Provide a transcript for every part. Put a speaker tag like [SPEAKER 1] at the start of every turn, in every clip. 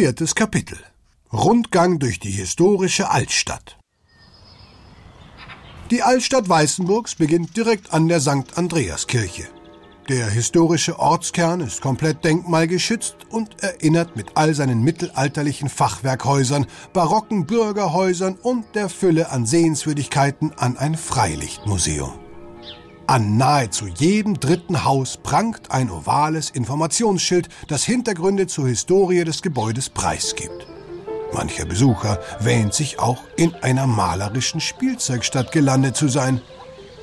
[SPEAKER 1] Viertes Kapitel Rundgang durch die historische Altstadt Die Altstadt Weißenburgs beginnt direkt an der St. Andreaskirche. Der historische Ortskern ist komplett denkmalgeschützt und erinnert mit all seinen mittelalterlichen Fachwerkhäusern, barocken Bürgerhäusern und der Fülle an Sehenswürdigkeiten an ein Freilichtmuseum. An nahezu jedem dritten Haus prangt ein ovales Informationsschild, das Hintergründe zur Historie des Gebäudes preisgibt. Mancher Besucher wähnt sich auch in einer malerischen Spielzeugstadt gelandet zu sein.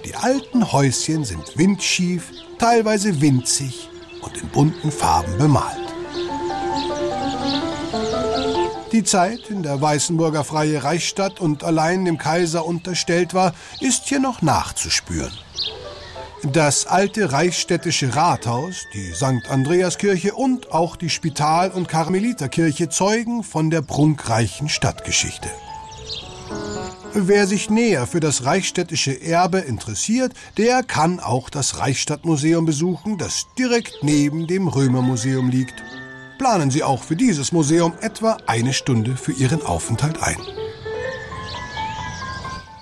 [SPEAKER 1] Die alten Häuschen sind windschief, teilweise winzig und in bunten Farben bemalt. Die Zeit, in der Weißenburger freie Reichsstadt und allein dem Kaiser unterstellt war, ist hier noch nachzuspüren. Das alte reichsstädtische Rathaus, die St. Andreaskirche und auch die Spital- und Karmeliterkirche zeugen von der prunkreichen Stadtgeschichte. Wer sich näher für das reichsstädtische Erbe interessiert, der kann auch das Reichsstadtmuseum besuchen, das direkt neben dem Römermuseum liegt. Planen Sie auch für dieses Museum etwa eine Stunde für Ihren Aufenthalt ein.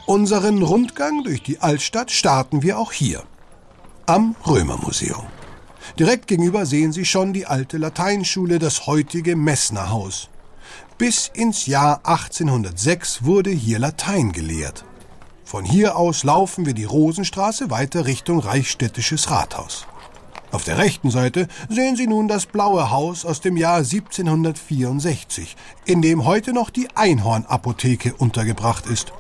[SPEAKER 1] Unseren Rundgang durch die Altstadt starten wir auch hier, am Römermuseum. Direkt gegenüber sehen Sie schon die alte Lateinschule, das heutige Messnerhaus. Bis ins Jahr 1806 wurde hier Latein gelehrt. Von hier aus laufen wir die Rosenstraße weiter Richtung Reichsstädtisches Rathaus. Auf der rechten Seite sehen Sie nun das blaue Haus aus dem Jahr 1764, in dem heute noch die Einhornapotheke untergebracht ist.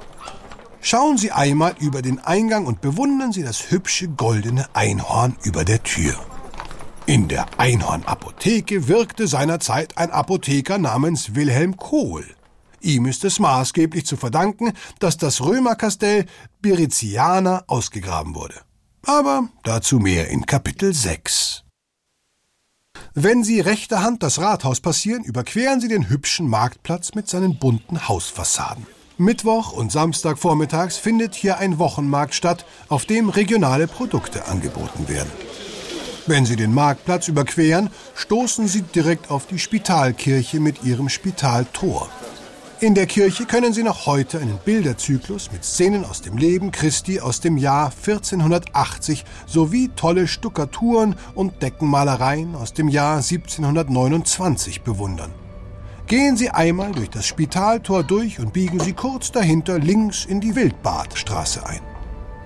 [SPEAKER 1] Schauen Sie einmal über den Eingang und bewundern Sie das hübsche goldene Einhorn über der Tür. In der Einhornapotheke wirkte seinerzeit ein Apotheker namens Wilhelm Kohl. Ihm ist es maßgeblich zu verdanken, dass das Römerkastell Biriziana ausgegraben wurde. Aber dazu mehr in Kapitel 6. Wenn Sie rechter Hand das Rathaus passieren, überqueren Sie den hübschen Marktplatz mit seinen bunten Hausfassaden. Mittwoch und Samstag vormittags findet hier ein Wochenmarkt statt, auf dem regionale Produkte angeboten werden. Wenn Sie den Marktplatz überqueren, stoßen Sie direkt auf die Spitalkirche mit ihrem Spitaltor. In der Kirche können Sie noch heute einen Bilderzyklus mit Szenen aus dem Leben Christi aus dem Jahr 1480 sowie tolle Stuckaturen und Deckenmalereien aus dem Jahr 1729 bewundern. Gehen Sie einmal durch das Spitaltor durch und biegen Sie kurz dahinter links in die Wildbadstraße ein.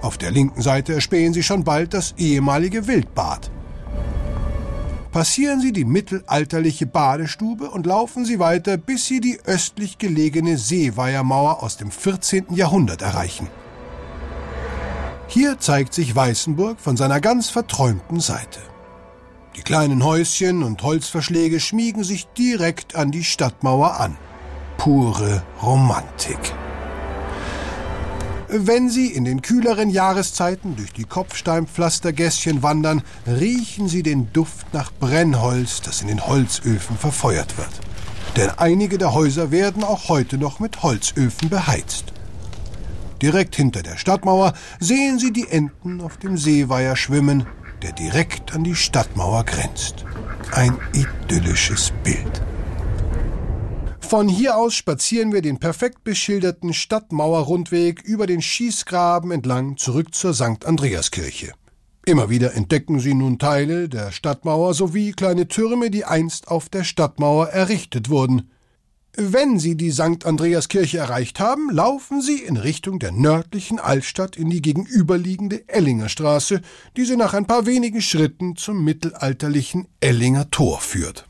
[SPEAKER 1] Auf der linken Seite erspähen Sie schon bald das ehemalige Wildbad. Passieren Sie die mittelalterliche Badestube und laufen Sie weiter, bis Sie die östlich gelegene Seeweiermauer aus dem 14. Jahrhundert erreichen. Hier zeigt sich Weißenburg von seiner ganz verträumten Seite. Die kleinen Häuschen und Holzverschläge schmiegen sich direkt an die Stadtmauer an. Pure Romantik. Wenn Sie in den kühleren Jahreszeiten durch die Kopfsteinpflastergässchen wandern, riechen Sie den Duft nach Brennholz, das in den Holzöfen verfeuert wird. Denn einige der Häuser werden auch heute noch mit Holzöfen beheizt. Direkt hinter der Stadtmauer sehen Sie die Enten auf dem Seeweiher schwimmen, der direkt an die Stadtmauer grenzt. Ein idyllisches Bild. Von hier aus spazieren wir den perfekt beschilderten Stadtmauerrundweg über den Schießgraben entlang zurück zur St. Andreaskirche. Immer wieder entdecken Sie nun Teile der Stadtmauer sowie kleine Türme, die einst auf der Stadtmauer errichtet wurden. Wenn Sie die St. Andreaskirche erreicht haben, laufen Sie in Richtung der nördlichen Altstadt in die gegenüberliegende Ellinger Straße, die Sie nach ein paar wenigen Schritten zum mittelalterlichen Ellinger Tor führt.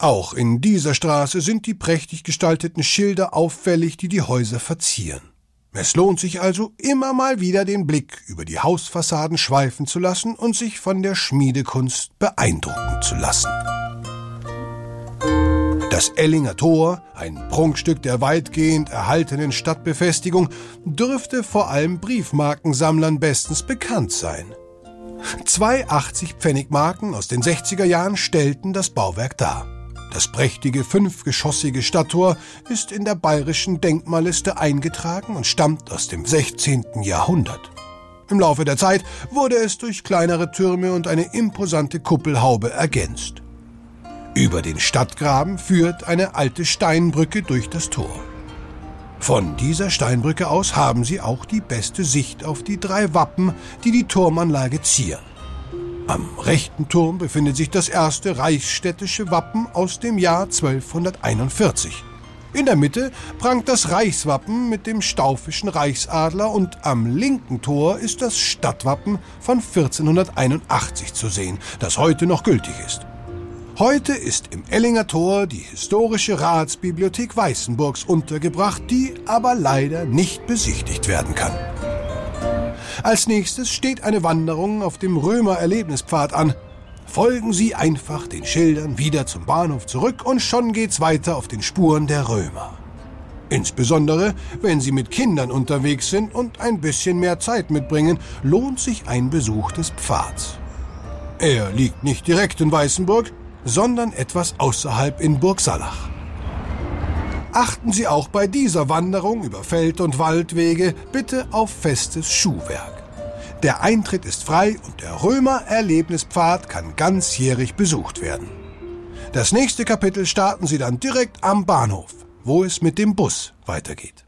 [SPEAKER 1] Auch in dieser Straße sind die prächtig gestalteten Schilder auffällig, die die Häuser verzieren. Es lohnt sich also immer mal wieder den Blick über die Hausfassaden schweifen zu lassen und sich von der Schmiedekunst beeindrucken zu lassen. Das Ellinger Tor, ein Prunkstück der weitgehend erhaltenen Stadtbefestigung, dürfte vor allem Briefmarkensammlern bestens bekannt sein. Zwei 80-Pfennigmarken aus den 60er Jahren stellten das Bauwerk dar. Das prächtige fünfgeschossige Stadttor ist in der bayerischen Denkmalliste eingetragen und stammt aus dem 16. Jahrhundert. Im Laufe der Zeit wurde es durch kleinere Türme und eine imposante Kuppelhaube ergänzt. Über den Stadtgraben führt eine alte Steinbrücke durch das Tor. Von dieser Steinbrücke aus haben Sie auch die beste Sicht auf die drei Wappen, die die Turmanlage zieren. Am rechten Turm befindet sich das erste reichsstädtische Wappen aus dem Jahr 1241. In der Mitte prangt das Reichswappen mit dem staufischen Reichsadler und am linken Tor ist das Stadtwappen von 1481 zu sehen, das heute noch gültig ist. Heute ist im Ellinger Tor die historische Ratsbibliothek Weißenburgs untergebracht, die aber leider nicht besichtigt werden kann. Als nächstes steht eine Wanderung auf dem Römer-Erlebnispfad an. Folgen Sie einfach den Schildern wieder zum Bahnhof zurück und schon geht's weiter auf den Spuren der Römer. Insbesondere, wenn Sie mit Kindern unterwegs sind und ein bisschen mehr Zeit mitbringen, lohnt sich ein Besuch des Pfads. Er liegt nicht direkt in Weißenburg, sondern etwas außerhalb in Burgsalach. Achten Sie auch bei dieser Wanderung über Feld- und Waldwege bitte auf festes Schuhwerk. Der Eintritt ist frei und der Römer-Erlebnispfad kann ganzjährig besucht werden. Das nächste Kapitel starten Sie dann direkt am Bahnhof, wo es mit dem Bus weitergeht.